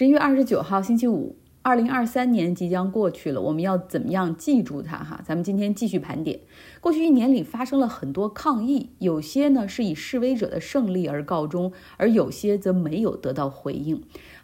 十一月二十九号，星期五。二零二三年即将过去了，我们要怎么样记住它？哈，咱们今天继续盘点。过去一年里发生了很多抗议，有些呢是以示威者的胜利而告终，而有些则没有得到回应。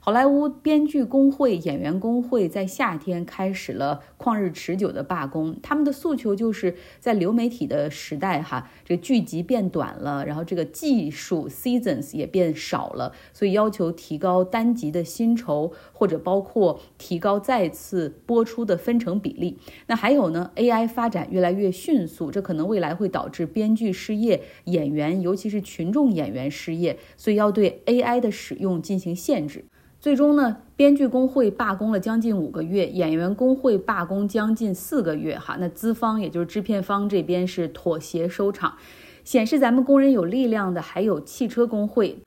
好莱坞编剧工会、演员工会在夏天开始了旷日持久的罢工。他们的诉求就是在流媒体的时代，哈，这个剧集变短了，然后这个技术 seasons 也变少了，所以要求提高单集的薪酬，或者包括提高再次播出的分成比例。那还有呢，AI 发展越来越迅速，这可能未来会导致编剧失业，演员尤其是群众演员失业，所以要对 AI 的使用进行限制。最终呢，编剧工会罢工了将近五个月，演员工会罢工将近四个月，哈，那资方也就是制片方这边是妥协收场，显示咱们工人有力量的还有汽车工会。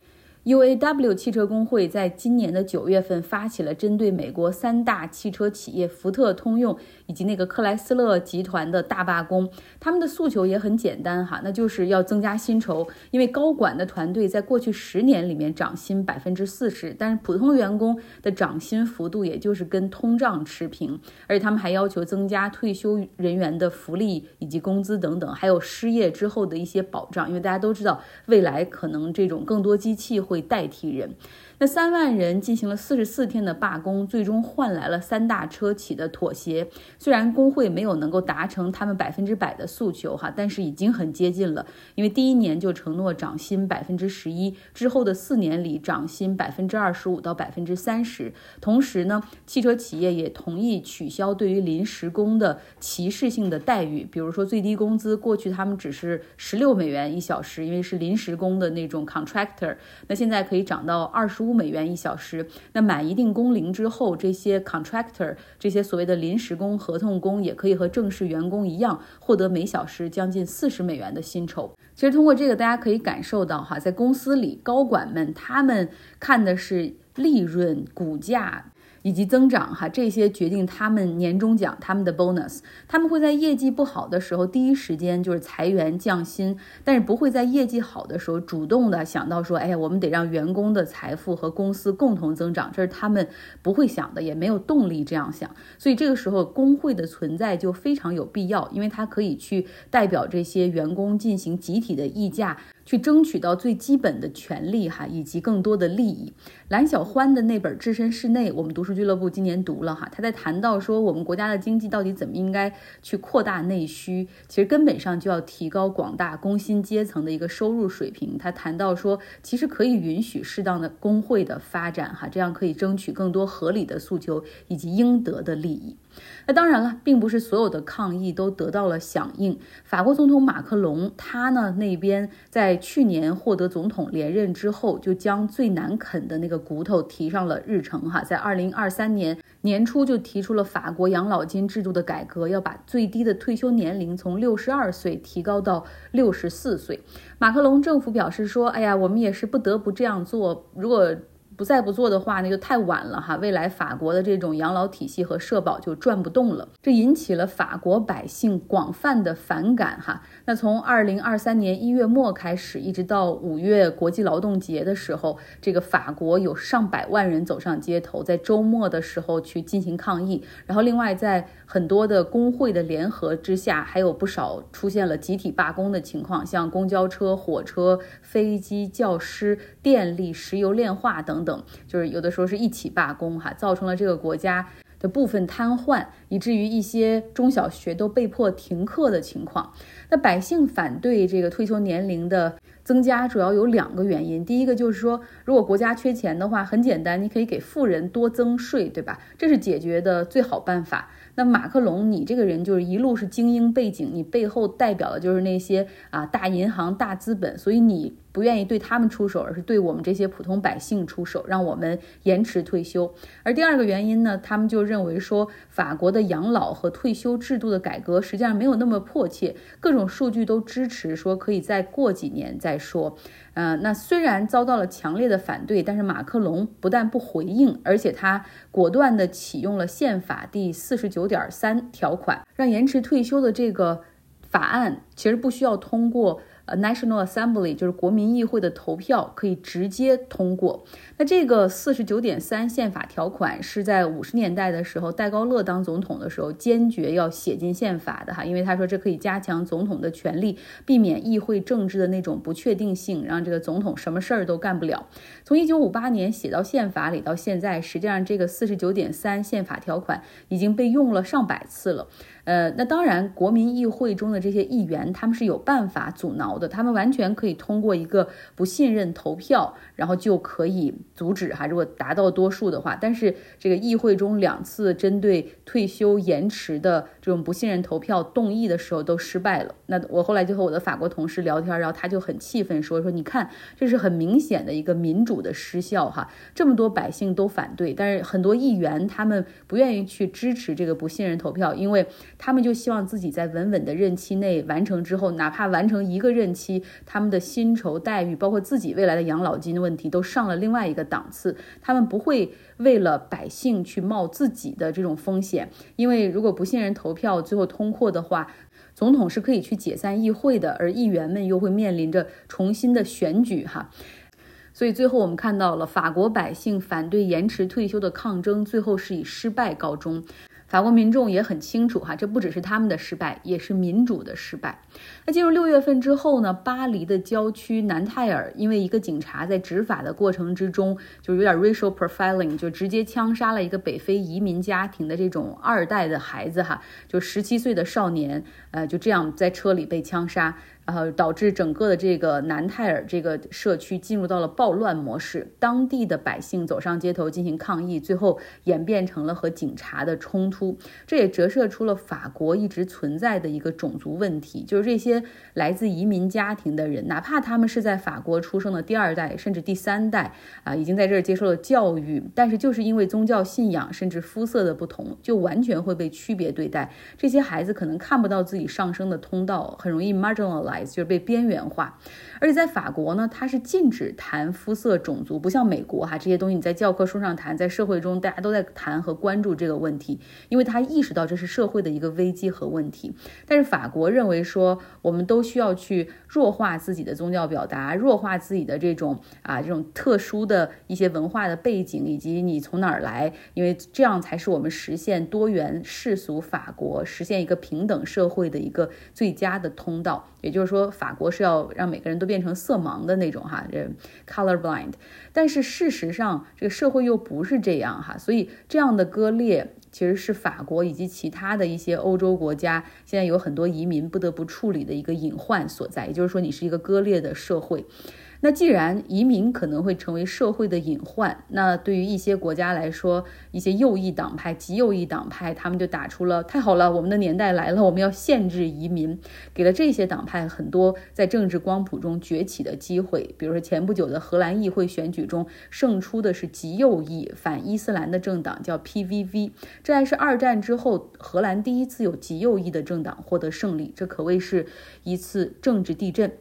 UAW 汽车工会在今年的九月份发起了针对美国三大汽车企业福特、通用以及那个克莱斯勒集团的大罢工。他们的诉求也很简单哈，那就是要增加薪酬，因为高管的团队在过去十年里面涨薪百分之四十，但是普通员工的涨薪幅度也就是跟通胀持平。而且他们还要求增加退休人员的福利以及工资等等，还有失业之后的一些保障，因为大家都知道未来可能这种更多机器。会代替人。那三万人进行了四十四天的罢工，最终换来了三大车企的妥协。虽然工会没有能够达成他们百分之百的诉求哈，但是已经很接近了。因为第一年就承诺涨薪百分之十一，之后的四年里涨薪百分之二十五到百分之三十。同时呢，汽车企业也同意取消对于临时工的歧视性的待遇，比如说最低工资，过去他们只是十六美元一小时，因为是临时工的那种 contractor，那现在可以涨到二十五。五美元一小时，那满一定工龄之后，这些 contractor 这些所谓的临时工、合同工也可以和正式员工一样，获得每小时将近四十美元的薪酬。其实通过这个，大家可以感受到哈，在公司里，高管们他们看的是利润、股价。以及增长哈，这些决定他们年终奖、他们的 bonus。他们会在业绩不好的时候第一时间就是裁员降薪，但是不会在业绩好的时候主动的想到说，哎呀，我们得让员工的财富和公司共同增长，这是他们不会想的，也没有动力这样想。所以这个时候工会的存在就非常有必要，因为它可以去代表这些员工进行集体的议价。去争取到最基本的权利哈，以及更多的利益。蓝小欢的那本《置身事内》，我们读书俱乐部今年读了哈，他在谈到说我们国家的经济到底怎么应该去扩大内需，其实根本上就要提高广大工薪阶层的一个收入水平。他谈到说，其实可以允许适当的工会的发展哈，这样可以争取更多合理的诉求以及应得的利益。那当然了，并不是所有的抗议都得到了响应。法国总统马克龙，他呢那边在去年获得总统连任之后，就将最难啃的那个骨头提上了日程。哈，在二零二三年年初就提出了法国养老金制度的改革，要把最低的退休年龄从六十二岁提高到六十四岁。马克龙政府表示说：“哎呀，我们也是不得不这样做。如果……”不再不做的话，那就太晚了哈。未来法国的这种养老体系和社保就转不动了，这引起了法国百姓广泛的反感哈。那从二零二三年一月末开始，一直到五月国际劳动节的时候，这个法国有上百万人走上街头，在周末的时候去进行抗议。然后另外在很多的工会的联合之下，还有不少出现了集体罢工的情况，像公交车、火车、飞机、教师、电力、石油炼化等等。等，就是有的时候是一起罢工哈，造成了这个国家的部分瘫痪，以至于一些中小学都被迫停课的情况。那百姓反对这个退休年龄的增加，主要有两个原因。第一个就是说，如果国家缺钱的话，很简单，你可以给富人多增税，对吧？这是解决的最好办法。那马克龙，你这个人就是一路是精英背景，你背后代表的就是那些啊大银行、大资本，所以你。不愿意对他们出手，而是对我们这些普通百姓出手，让我们延迟退休。而第二个原因呢，他们就认为说，法国的养老和退休制度的改革实际上没有那么迫切，各种数据都支持说可以再过几年再说。嗯，那虽然遭到了强烈的反对，但是马克龙不但不回应，而且他果断地启用了宪法第四十九点三条款，让延迟退休的这个法案其实不需要通过。呃 National Assembly 就是国民议会的投票可以直接通过。那这个四十九点三宪法条款是在五十年代的时候，戴高乐当总统的时候坚决要写进宪法的哈，因为他说这可以加强总统的权力，避免议会政治的那种不确定性，让这个总统什么事儿都干不了。从一九五八年写到宪法里到现在，实际上这个四十九点三宪法条款已经被用了上百次了。呃，那当然，国民议会中的这些议员，他们是有办法阻挠的，他们完全可以通过一个不信任投票，然后就可以阻止哈。如果达到多数的话，但是这个议会中两次针对退休延迟的这种不信任投票动议的时候都失败了。那我后来就和我的法国同事聊天，然后他就很气愤说说，你看，这是很明显的一个民主的失效哈，这么多百姓都反对，但是很多议员他们不愿意去支持这个不信任投票，因为。他们就希望自己在稳稳的任期内完成之后，哪怕完成一个任期，他们的薪酬待遇，包括自己未来的养老金的问题，都上了另外一个档次。他们不会为了百姓去冒自己的这种风险，因为如果不信任投票最后通过的话，总统是可以去解散议会的，而议员们又会面临着重新的选举哈。所以最后我们看到了法国百姓反对延迟退休的抗争，最后是以失败告终。法国民众也很清楚哈，这不只是他们的失败，也是民主的失败。那进入六月份之后呢，巴黎的郊区南泰尔，因为一个警察在执法的过程之中，就有点 racial profiling，就直接枪杀了一个北非移民家庭的这种二代的孩子哈，就十七岁的少年，呃，就这样在车里被枪杀。呃，导致整个的这个南泰尔这个社区进入到了暴乱模式，当地的百姓走上街头进行抗议，最后演变成了和警察的冲突。这也折射出了法国一直存在的一个种族问题，就是这些来自移民家庭的人，哪怕他们是在法国出生的第二代甚至第三代啊，已经在这儿接受了教育，但是就是因为宗教信仰甚至肤色的不同，就完全会被区别对待。这些孩子可能看不到自己上升的通道，很容易 marginalize。就是被边缘化，而且在法国呢，它是禁止谈肤色、种族，不像美国哈，这些东西你在教科书上谈，在社会中大家都在谈和关注这个问题，因为他意识到这是社会的一个危机和问题。但是法国认为说，我们都需要去弱化自己的宗教表达，弱化自己的这种啊这种特殊的一些文化的背景，以及你从哪儿来，因为这样才是我们实现多元世俗法国、实现一个平等社会的一个最佳的通道。也就是说，法国是要让每个人都变成色盲的那种哈，这 color blind。但是事实上，这个社会又不是这样哈，所以这样的割裂其实是法国以及其他的一些欧洲国家现在有很多移民不得不处理的一个隐患所在。也就是说，你是一个割裂的社会。那既然移民可能会成为社会的隐患，那对于一些国家来说，一些右翼党派、极右翼党派，他们就打出了“太好了，我们的年代来了，我们要限制移民”，给了这些党派很多在政治光谱中崛起的机会。比如说前不久的荷兰议会选举中，胜出的是极右翼、反伊斯兰的政党，叫 PVV，这还是二战之后荷兰第一次有极右翼的政党获得胜利，这可谓是一次政治地震。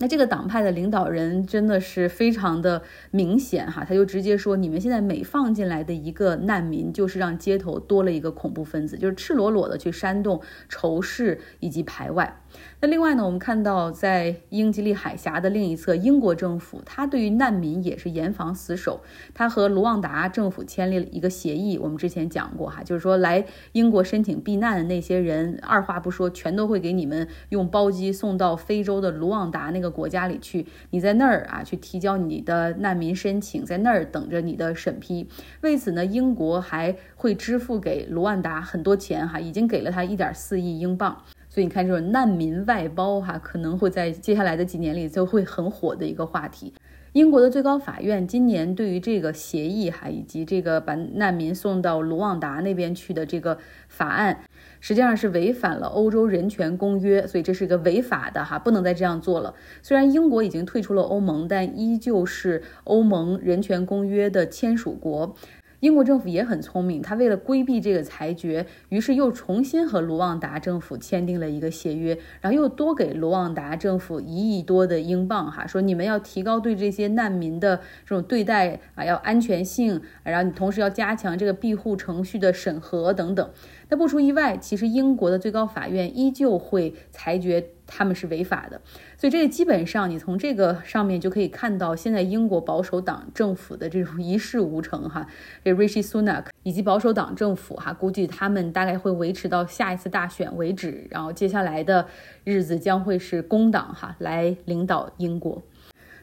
那这个党派的领导人真的是非常的明显哈，他就直接说：你们现在每放进来的一个难民，就是让街头多了一个恐怖分子，就是赤裸裸的去煽动仇视以及排外。那另外呢，我们看到在英吉利海峡的另一侧，英国政府它对于难民也是严防死守。它和卢旺达政府签立了一个协议，我们之前讲过哈，就是说来英国申请避难的那些人，二话不说，全都会给你们用包机送到非洲的卢旺达那个国家里去。你在那儿啊，去提交你的难民申请，在那儿等着你的审批。为此呢，英国还会支付给卢旺达很多钱哈，已经给了他一点四亿英镑。所以你看，这种难民外包哈，可能会在接下来的几年里就会很火的一个话题。英国的最高法院今年对于这个协议哈，以及这个把难民送到卢旺达那边去的这个法案，实际上是违反了欧洲人权公约，所以这是一个违法的哈，不能再这样做了。虽然英国已经退出了欧盟，但依旧是欧盟人权公约的签署国。英国政府也很聪明，他为了规避这个裁决，于是又重新和卢旺达政府签订了一个协约，然后又多给卢旺达政府一亿多的英镑，哈，说你们要提高对这些难民的这种对待啊，要安全性，然后你同时要加强这个庇护程序的审核等等。那不出意外，其实英国的最高法院依旧会裁决他们是违法的。所以这个基本上，你从这个上面就可以看到，现在英国保守党政府的这种一事无成哈。这 Rishi Sunak 以及保守党政府哈，估计他们大概会维持到下一次大选为止，然后接下来的日子将会是工党哈来领导英国。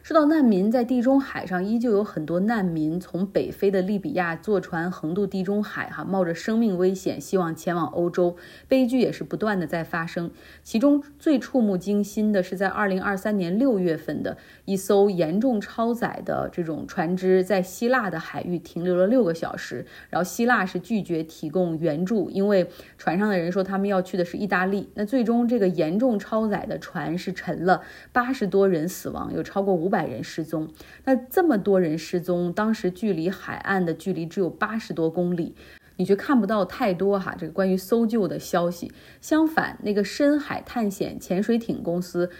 说到难民，在地中海上依旧有很多难民从北非的利比亚坐船横渡地中海，哈，冒着生命危险希望前往欧洲，悲剧也是不断的在发生。其中最触目惊心的是，在二零二三年六月份的一艘严重超载的这种船只在希腊的海域停留了六个小时，然后希腊是拒绝提供援助，因为船上的人说他们要去的是意大利。那最终这个严重超载的船是沉了，八十多人死亡，有超过五百。人失踪，那这么多人失踪，当时距离海岸的距离只有八十多公里，你却看不到太多哈这个关于搜救的消息。相反，那个深海探险潜水艇公司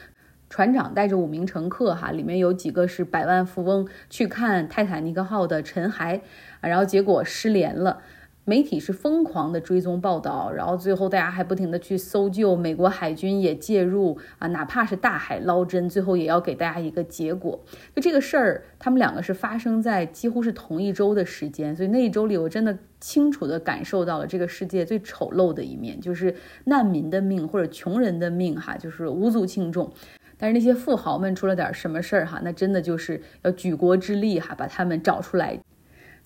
船长带着五名乘客哈，里面有几个是百万富翁，去看泰坦尼克号的沉骸，然后结果失联了。媒体是疯狂的追踪报道，然后最后大家还不停的去搜救，美国海军也介入啊，哪怕是大海捞针，最后也要给大家一个结果。就这个事儿，他们两个是发生在几乎是同一周的时间，所以那一周里，我真的清楚的感受到了这个世界最丑陋的一面，就是难民的命或者穷人的命，哈，就是无足轻重。但是那些富豪们出了点什么事儿，哈，那真的就是要举国之力，哈，把他们找出来。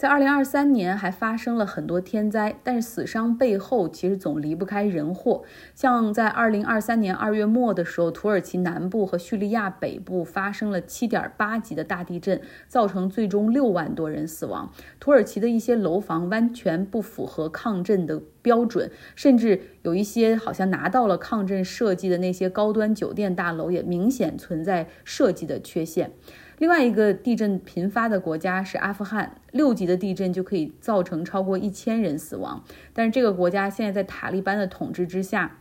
在二零二三年还发生了很多天灾，但是死伤背后其实总离不开人祸。像在二零二三年二月末的时候，土耳其南部和叙利亚北部发生了七点八级的大地震，造成最终六万多人死亡。土耳其的一些楼房完全不符合抗震的标准，甚至有一些好像拿到了抗震设计的那些高端酒店大楼也明显存在设计的缺陷。另外一个地震频发的国家是阿富汗，六级的地震就可以造成超过一千人死亡。但是这个国家现在在塔利班的统治之下。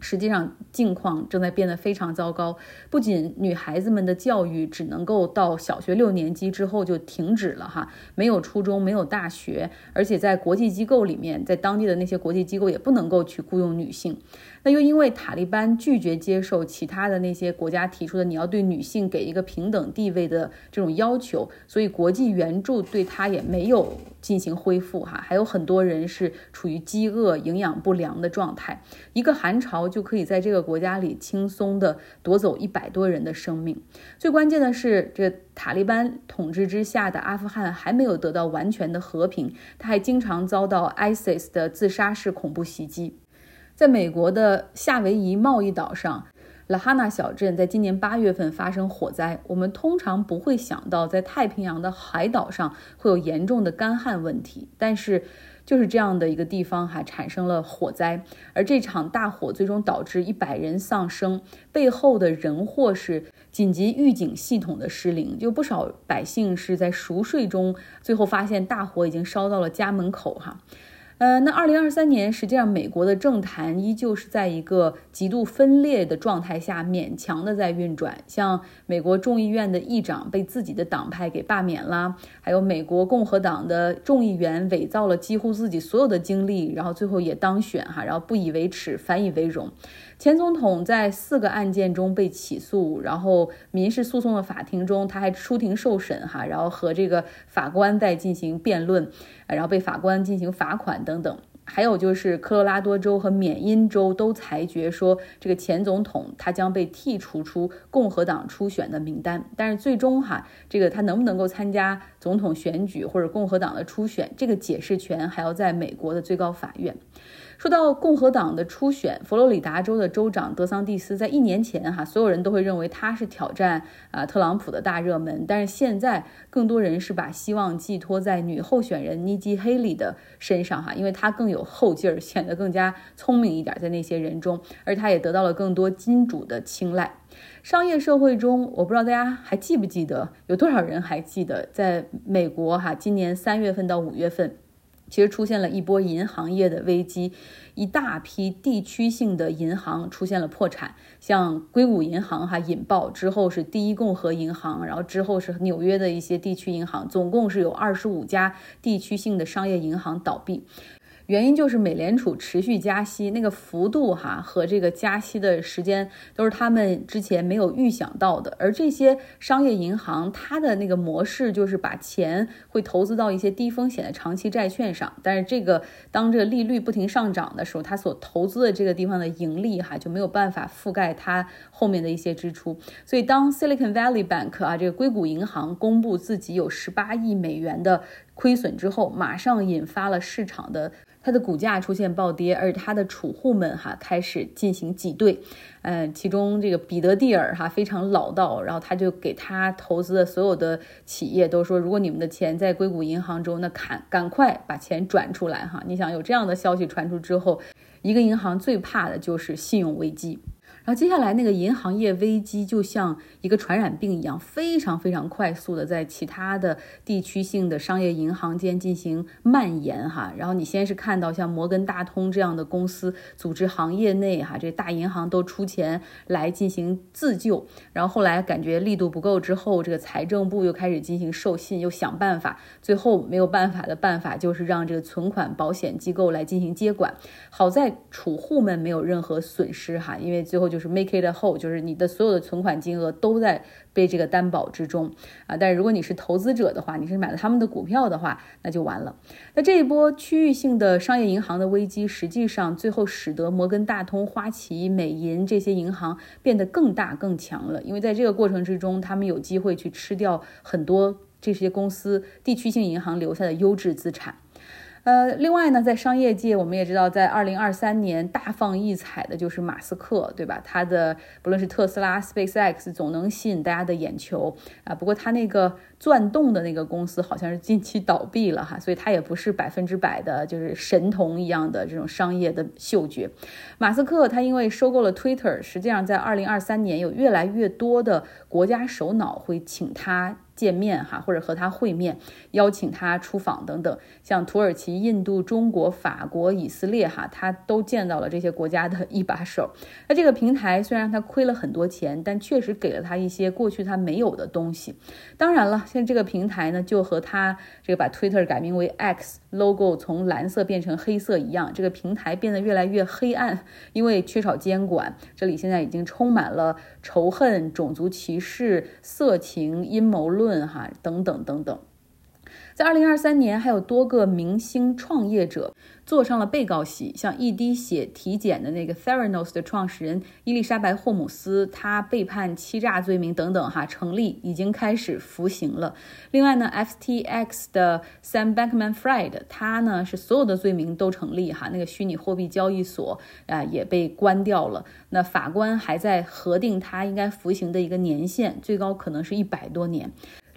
实际上，境况正在变得非常糟糕。不仅女孩子们的教育只能够到小学六年级之后就停止了，哈，没有初中，没有大学，而且在国际机构里面，在当地的那些国际机构也不能够去雇佣女性。那又因为塔利班拒绝接受其他的那些国家提出的你要对女性给一个平等地位的这种要求，所以国际援助对他也没有进行恢复，哈，还有很多人是处于饥饿、营养不良的状态。一个寒潮。就可以在这个国家里轻松地夺走一百多人的生命。最关键的是，这塔利班统治之下的阿富汗还没有得到完全的和平，他还经常遭到 ISIS 的自杀式恐怖袭击。在美国的夏威夷贸易岛上，拉哈纳小镇在今年八月份发生火灾。我们通常不会想到，在太平洋的海岛上会有严重的干旱问题，但是。就是这样的一个地方哈，产生了火灾，而这场大火最终导致一百人丧生，背后的人祸是紧急预警系统的失灵，就不少百姓是在熟睡中，最后发现大火已经烧到了家门口哈。呃，那二零二三年，实际上美国的政坛依旧是在一个极度分裂的状态下勉强的在运转。像美国众议院的议长被自己的党派给罢免啦，还有美国共和党的众议员伪造了几乎自己所有的经历，然后最后也当选哈，然后不以为耻反以为荣。前总统在四个案件中被起诉，然后民事诉讼的法庭中他还出庭受审哈，然后和这个法官在进行辩论。然后被法官进行罚款等等，还有就是科罗拉多州和缅因州都裁决说，这个前总统他将被剔除出共和党初选的名单。但是最终哈，这个他能不能够参加总统选举或者共和党的初选，这个解释权还要在美国的最高法院。说到共和党的初选，佛罗里达州的州长德桑蒂斯在一年前，哈，所有人都会认为他是挑战啊特朗普的大热门。但是现在，更多人是把希望寄托在女候选人尼基·黑利的身上，哈，因为她更有后劲儿，显得更加聪明一点，在那些人中，而她也得到了更多金主的青睐。商业社会中，我不知道大家还记不记得，有多少人还记得，在美国，哈，今年三月份到五月份。其实出现了一波银行业的危机，一大批地区性的银行出现了破产，像硅谷银行哈引爆之后是第一共和银行，然后之后是纽约的一些地区银行，总共是有二十五家地区性的商业银行倒闭。原因就是美联储持续加息，那个幅度哈和这个加息的时间都是他们之前没有预想到的。而这些商业银行，它的那个模式就是把钱会投资到一些低风险的长期债券上，但是这个当这个利率不停上涨的时候，它所投资的这个地方的盈利哈就没有办法覆盖它后面的一些支出。所以当 Silicon Valley Bank 啊这个硅谷银行公布自己有十八亿美元的亏损之后，马上引发了市场的。它的股价出现暴跌，而它的储户们哈开始进行挤兑，嗯，其中这个彼得蒂尔哈非常老道，然后他就给他投资的所有的企业都说，如果你们的钱在硅谷银行中，那赶赶快把钱转出来哈。你想有这样的消息传出之后，一个银行最怕的就是信用危机。然后接下来那个银行业危机就像一个传染病一样，非常非常快速的在其他的地区性的商业银行间进行蔓延哈。然后你先是看到像摩根大通这样的公司组织行业内哈，这大银行都出钱来进行自救。然后后来感觉力度不够之后，这个财政部又开始进行授信，又想办法。最后没有办法的办法就是让这个存款保险机构来进行接管。好在储户们没有任何损失哈，因为最后。就是 make it whole，就是你的所有的存款金额都在被这个担保之中啊。但是如果你是投资者的话，你是买了他们的股票的话，那就完了。那这一波区域性的商业银行的危机，实际上最后使得摩根大通、花旗、美银这些银行变得更大更强了，因为在这个过程之中，他们有机会去吃掉很多这些公司地区性银行留下的优质资产。呃，另外呢，在商业界，我们也知道，在二零二三年大放异彩的就是马斯克，对吧？他的不论是特斯拉、SpaceX，总能吸引大家的眼球啊。不过他那个钻洞的那个公司好像是近期倒闭了哈，所以他也不是百分之百的就是神童一样的这种商业的嗅觉。马斯克他因为收购了 Twitter，实际上在二零二三年有越来越多的国家首脑会请他。见面哈，或者和他会面，邀请他出访等等，像土耳其、印度、中国、法国、以色列哈，他都见到了这些国家的 一把手。那这个平台虽然他亏了很多钱，但确实给了他一些过去他没有的东西。当然了，现在这个平台呢，就和他这个把 Twitter 改名为 X，logo 从蓝色变成黑色一样，这个平台变得越来越黑暗，因为缺少监管。这里现在已经充满了仇恨、种族歧视、色情、阴谋论。论哈等等等等，在二零二三年，还有多个明星创业者坐上了被告席，像一滴血体检的那个 Theranos 的创始人伊丽莎白霍姆斯，他被判欺诈罪名等等哈成立，已经开始服刑了。另外呢，FTX 的 Sam Bankman-Fried，他呢是所有的罪名都成立哈，那个虚拟货币交易所啊也被关掉了。那法官还在核定他应该服刑的一个年限，最高可能是一百多年。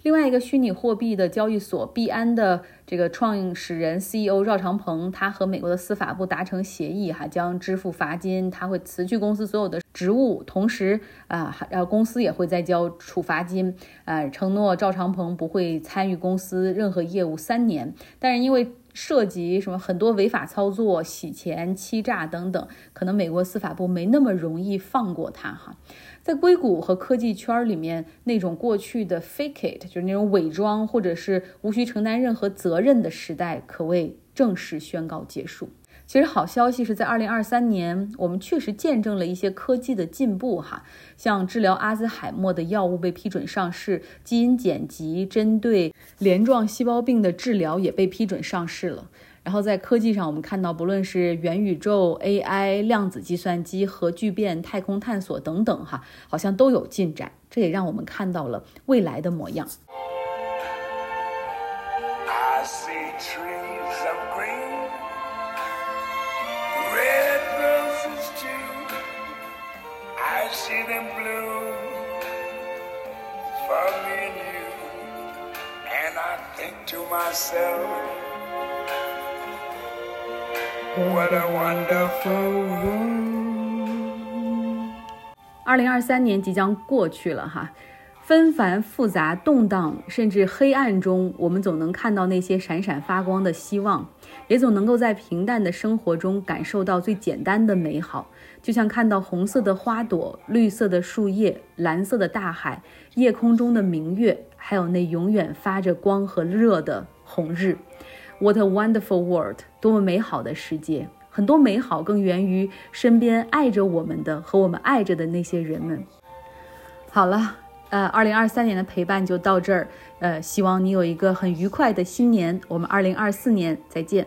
另外一个虚拟货币的交易所币安的这个创始人 CEO 赵长鹏，他和美国的司法部达成协议，哈，将支付罚金，他会辞去公司所有的职务，同时啊，然后公司也会再交处罚金，啊，承诺赵长鹏不会参与公司任何业务三年。但是因为涉及什么很多违法操作、洗钱、欺诈等等，可能美国司法部没那么容易放过他，哈。在硅谷和科技圈里面，那种过去的 fake it，就是那种伪装或者是无需承担任何责任的时代，可谓正式宣告结束。其实好消息是在二零二三年，我们确实见证了一些科技的进步，哈，像治疗阿兹海默的药物被批准上市，基因剪辑针对镰状细胞病的治疗也被批准上市了。然后在科技上，我们看到，不论是元宇宙、AI、量子计算机、核聚变、太空探索等等，哈，好像都有进展。这也让我们看到了未来的模样。二零二三年即将过去了哈，纷繁复杂、动荡甚至黑暗中，我们总能看到那些闪闪发光的希望，也总能够在平淡的生活中感受到最简单的美好，就像看到红色的花朵、绿色的树叶、蓝色的大海、夜空中的明月，还有那永远发着光和热的红日。What a wonderful world！多么美好的世界！很多美好更源于身边爱着我们的和我们爱着的那些人们。好了，呃，二零二三年的陪伴就到这儿，呃，希望你有一个很愉快的新年。我们二零二四年再见。